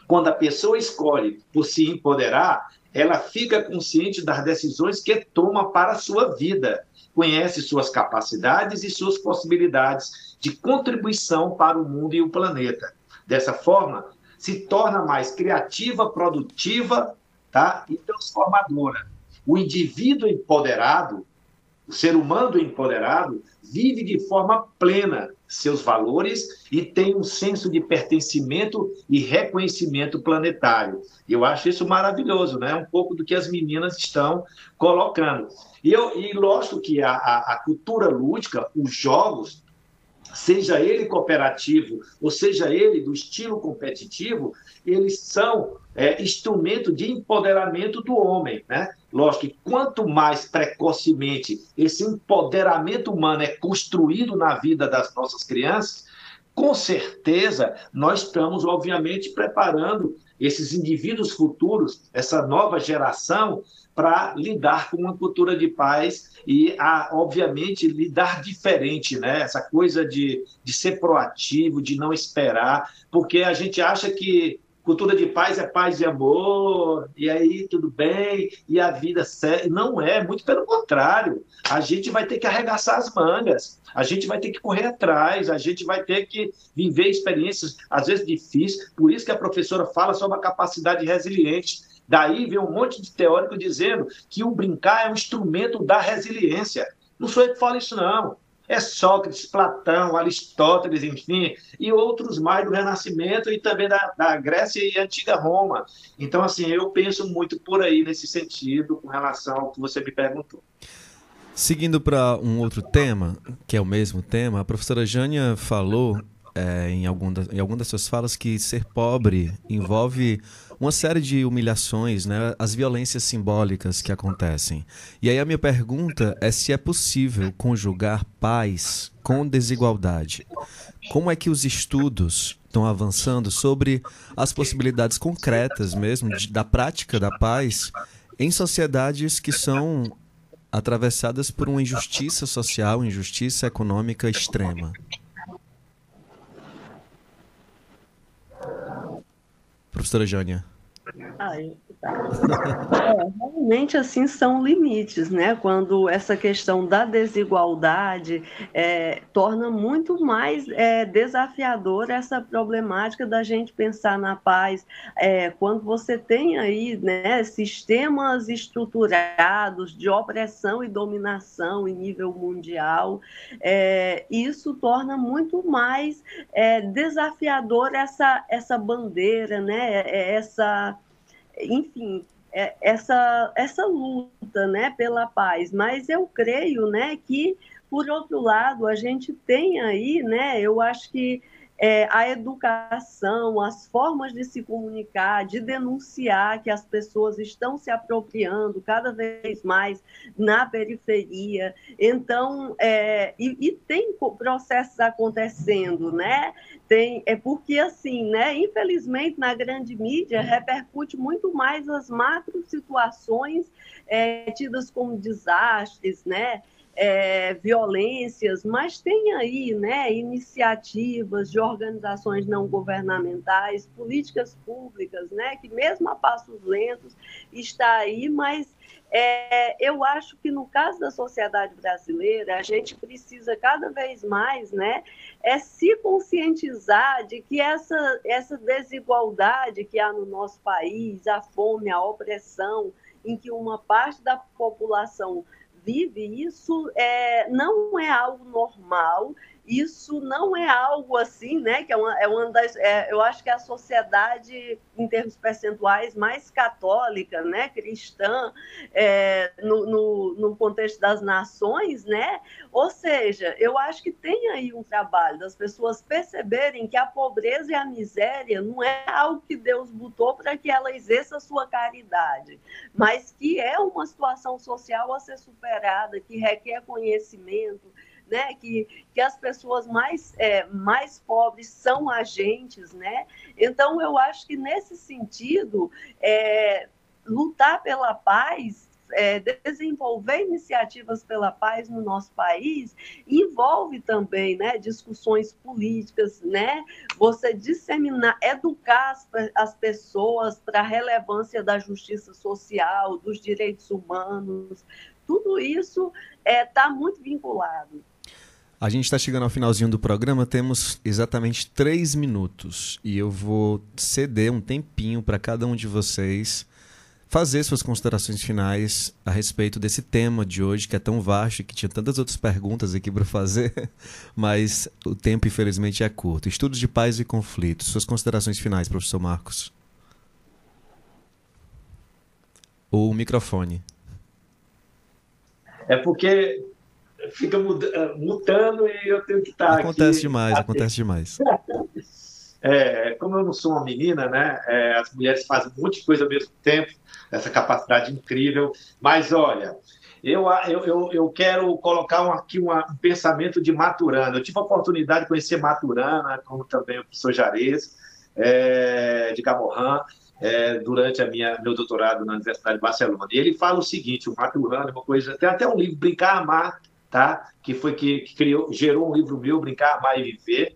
Quando a pessoa escolhe por se empoderar, ela fica consciente das decisões que toma para a sua vida, conhece suas capacidades e suas possibilidades de contribuição para o mundo e o planeta. Dessa forma, se torna mais criativa, produtiva tá? e transformadora. O indivíduo empoderado, o ser humano empoderado, vive de forma plena seus valores e tem um senso de pertencimento e reconhecimento planetário. Eu acho isso maravilhoso, né? Um pouco do que as meninas estão colocando. E, eu, e lógico que a, a, a cultura lúdica, os jogos, seja ele cooperativo ou seja ele do estilo competitivo, eles são é, instrumento de empoderamento do homem, né? Lógico que quanto mais precocemente esse empoderamento humano é construído na vida das nossas crianças, com certeza nós estamos, obviamente, preparando esses indivíduos futuros, essa nova geração, para lidar com uma cultura de paz e, a, obviamente, lidar diferente, né? Essa coisa de, de ser proativo, de não esperar, porque a gente acha que cultura de paz é paz e amor, e aí tudo bem, e a vida segue. Não é, muito pelo contrário. A gente vai ter que arregaçar as mangas, a gente vai ter que correr atrás, a gente vai ter que viver experiências, às vezes difíceis. Por isso que a professora fala sobre a capacidade resiliente. Daí vem um monte de teórico dizendo que o brincar é um instrumento da resiliência. Não sou eu que falo isso, não é Sócrates, Platão, Aristóteles, enfim, e outros mais do Renascimento e também da, da Grécia e Antiga Roma. Então, assim, eu penso muito por aí nesse sentido com relação ao que você me perguntou. Seguindo para um outro tema, que é o mesmo tema, a professora Jânia falou é, em, algum da, em alguma das suas falas que ser pobre envolve uma série de humilhações, né, as violências simbólicas que acontecem. E aí a minha pergunta é se é possível conjugar paz com desigualdade. Como é que os estudos estão avançando sobre as possibilidades concretas mesmo de, da prática da paz em sociedades que são atravessadas por uma injustiça social, injustiça econômica extrema? Professora Jânia. Tá. É, realmente, assim, são limites, né? Quando essa questão da desigualdade é, torna muito mais é, desafiadora essa problemática da gente pensar na paz. É, quando você tem aí né, sistemas estruturados de opressão e dominação em nível mundial, é, isso torna muito mais é, desafiador essa, essa bandeira, né? Essa enfim, é, essa, essa luta né, pela paz. Mas eu creio né, que, por outro lado, a gente tem aí, né, eu acho que é, a educação, as formas de se comunicar, de denunciar que as pessoas estão se apropriando cada vez mais na periferia. Então, é, e, e, tem processos acontecendo, né? Tem, é porque, assim, né, infelizmente, na grande mídia, repercute muito mais as macro situações é, tidas como desastres, né? É, violências, mas tem aí né, iniciativas de organizações não governamentais, políticas públicas, né, que mesmo a passos lentos está aí, mas é, eu acho que no caso da sociedade brasileira, a gente precisa cada vez mais né, é se conscientizar de que essa, essa desigualdade que há no nosso país, a fome, a opressão, em que uma parte da população vive, isso é, não é algo normal, isso não é algo assim, né? Que é uma, é uma das. É, eu acho que é a sociedade, em termos percentuais, mais católica, né? Cristã, é, no, no, no, contexto das nações, né? Ou seja, eu acho que tem aí um trabalho das pessoas perceberem que a pobreza e a miséria não é algo que Deus botou para que ela exerça a sua caridade, mas que é uma situação social a ser superada, que requer conhecimento né? Que, que as pessoas mais, é, mais pobres são agentes, né? Então, eu acho que nesse sentido, é, lutar pela paz é, desenvolver iniciativas pela paz no nosso país envolve também né, discussões políticas, né? Você disseminar, educar as, as pessoas para a relevância da justiça social, dos direitos humanos, tudo isso está é, tá muito vinculado. A gente está chegando ao finalzinho do programa, temos exatamente três minutos e eu vou ceder um tempinho para cada um de vocês fazer suas considerações finais a respeito desse tema de hoje, que é tão vasto e que tinha tantas outras perguntas aqui para fazer, mas o tempo, infelizmente, é curto. Estudos de paz e conflitos. Suas considerações finais, professor Marcos. O microfone. É porque fica eh, mutando e eu tenho que estar acontece aqui. demais, acontece demais. É, como eu não sou uma menina, né? É, as mulheres fazem um monte de coisa ao mesmo tempo, essa capacidade incrível. Mas olha, eu, eu, eu, quero colocar aqui uma, um pensamento de Maturana. Eu tive a oportunidade de conhecer Maturana, como também o professor Jarez, é, de Camorran, é, durante a minha, meu doutorado na Universidade de Barcelona. E ele fala o seguinte: o Maturana é uma coisa. Tem até um livro, Brincar, Amar, tá? que foi que, criou, gerou um livro meu, Brincar, Amar e Viver,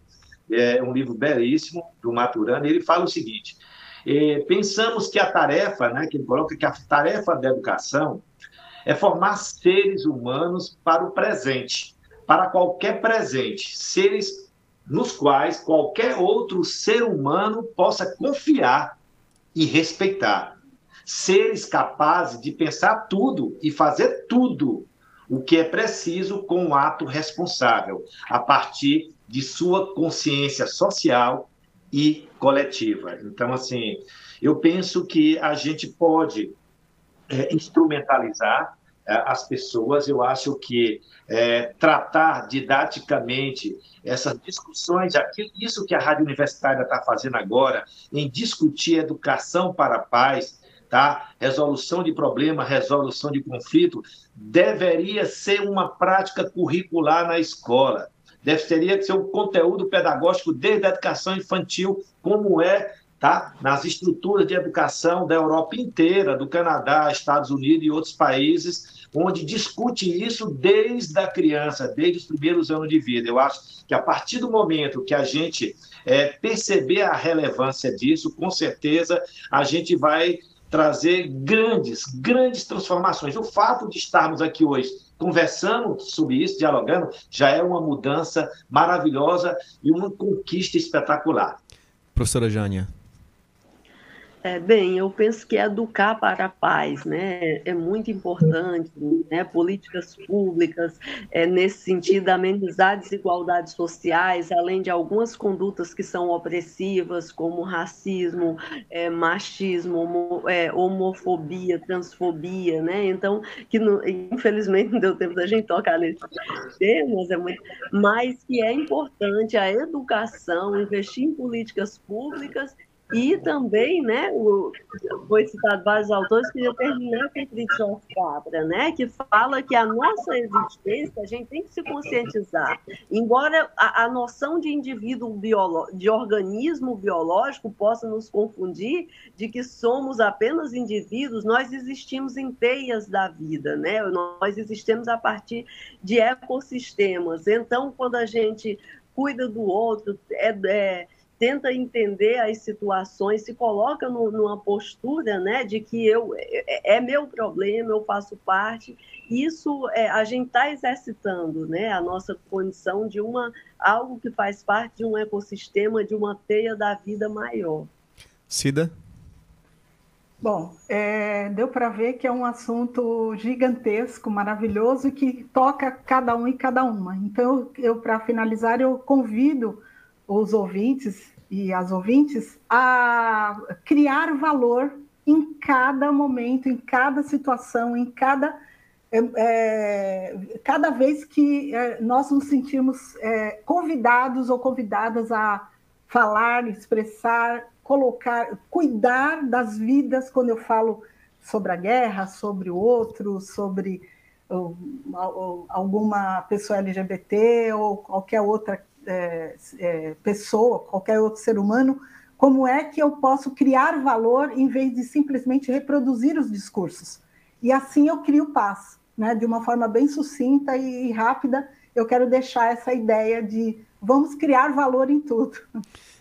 é um livro belíssimo, do Maturana, ele fala o seguinte, é, pensamos que a tarefa, né, que ele coloca que a tarefa da educação é formar seres humanos para o presente, para qualquer presente, seres nos quais qualquer outro ser humano possa confiar e respeitar. Seres capazes de pensar tudo e fazer tudo o que é preciso com um ato responsável, a partir de sua consciência social e coletiva. Então, assim, eu penso que a gente pode é, instrumentalizar é, as pessoas, eu acho que é, tratar didaticamente essas discussões, aquilo, isso que a Rádio Universitária está fazendo agora, em discutir educação para a paz, tá? resolução de problema, resolução de conflito, deveria ser uma prática curricular na escola. Deveria ser um conteúdo pedagógico desde a educação infantil, como é tá? nas estruturas de educação da Europa inteira, do Canadá, Estados Unidos e outros países, onde discute isso desde a criança, desde os primeiros anos de vida. Eu acho que a partir do momento que a gente é, perceber a relevância disso, com certeza a gente vai trazer grandes, grandes transformações. O fato de estarmos aqui hoje conversando sobre isso, dialogando, já é uma mudança maravilhosa e uma conquista espetacular. Professora Jânia. É, bem, eu penso que educar para a paz né, é muito importante, né, políticas públicas, é, nesse sentido, amenizar desigualdades sociais, além de algumas condutas que são opressivas, como racismo, é, machismo, homo, é, homofobia, transfobia, né? Então, que não, infelizmente não deu tempo da gente tocar nesses temas, é muito, mas que é importante a educação, investir em políticas públicas e também, né, o, foi citado vários autores, que terminar com Fritjof Capra, né, que fala que a nossa existência, a gente tem que se conscientizar. Embora a, a noção de indivíduo biológico, de organismo biológico possa nos confundir de que somos apenas indivíduos, nós existimos em teias da vida, né, nós existimos a partir de ecossistemas. Então, quando a gente cuida do outro, é, é tenta entender as situações, se coloca no, numa postura né, de que eu é, é, meu problema, eu faço parte. Isso é, a gente está exercitando né, a nossa condição de uma algo que faz parte de um ecossistema, de uma teia da vida maior. Cida? Bom, é, deu para ver que é um assunto gigantesco, maravilhoso e que toca cada um e cada uma. Então, eu para finalizar, eu convido os ouvintes e as ouvintes a criar valor em cada momento, em cada situação, em cada é, é, cada vez que é, nós nos sentimos é, convidados ou convidadas a falar, expressar, colocar, cuidar das vidas, quando eu falo sobre a guerra, sobre o outro, sobre alguma pessoa LGBT ou qualquer outra é, é, pessoa, qualquer outro ser humano, como é que eu posso criar valor em vez de simplesmente reproduzir os discursos? E assim eu crio paz, né? De uma forma bem sucinta e rápida, eu quero deixar essa ideia de vamos criar valor em tudo.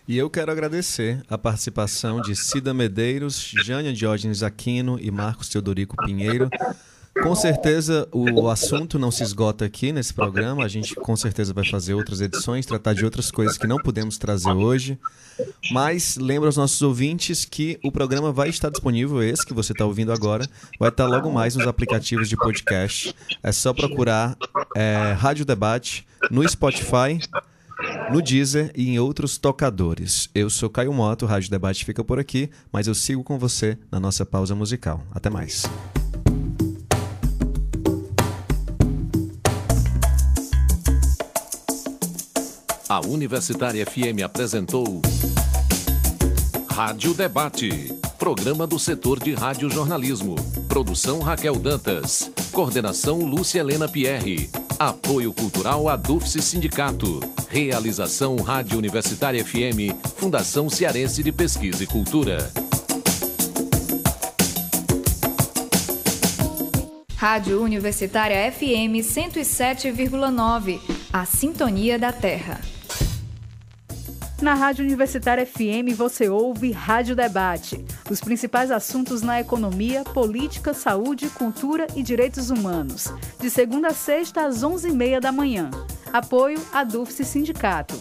E eu quero agradecer a participação de Cida Medeiros, Jânia Diógenes Aquino e Marcos Teodorico Pinheiro com certeza o assunto não se esgota aqui nesse programa. A gente com certeza vai fazer outras edições, tratar de outras coisas que não podemos trazer hoje. Mas lembra aos nossos ouvintes que o programa vai estar disponível, esse que você está ouvindo agora, vai estar logo mais nos aplicativos de podcast. É só procurar é, Rádio Debate no Spotify, no Deezer e em outros tocadores. Eu sou Caio Moto, Rádio Debate fica por aqui, mas eu sigo com você na nossa pausa musical. Até mais. A Universitária FM apresentou Rádio Debate, programa do setor de radiojornalismo. Produção Raquel Dantas. Coordenação Lúcia Helena Pierre. Apoio Cultural Adufse Sindicato. Realização Rádio Universitária FM, Fundação Cearense de Pesquisa e Cultura. Rádio Universitária FM 107,9. A Sintonia da Terra. Na Rádio Universitária FM você ouve Rádio Debate. Os principais assuntos na economia, política, saúde, cultura e direitos humanos. De segunda a sexta às 11h30 da manhã. Apoio a Dufce Sindicato.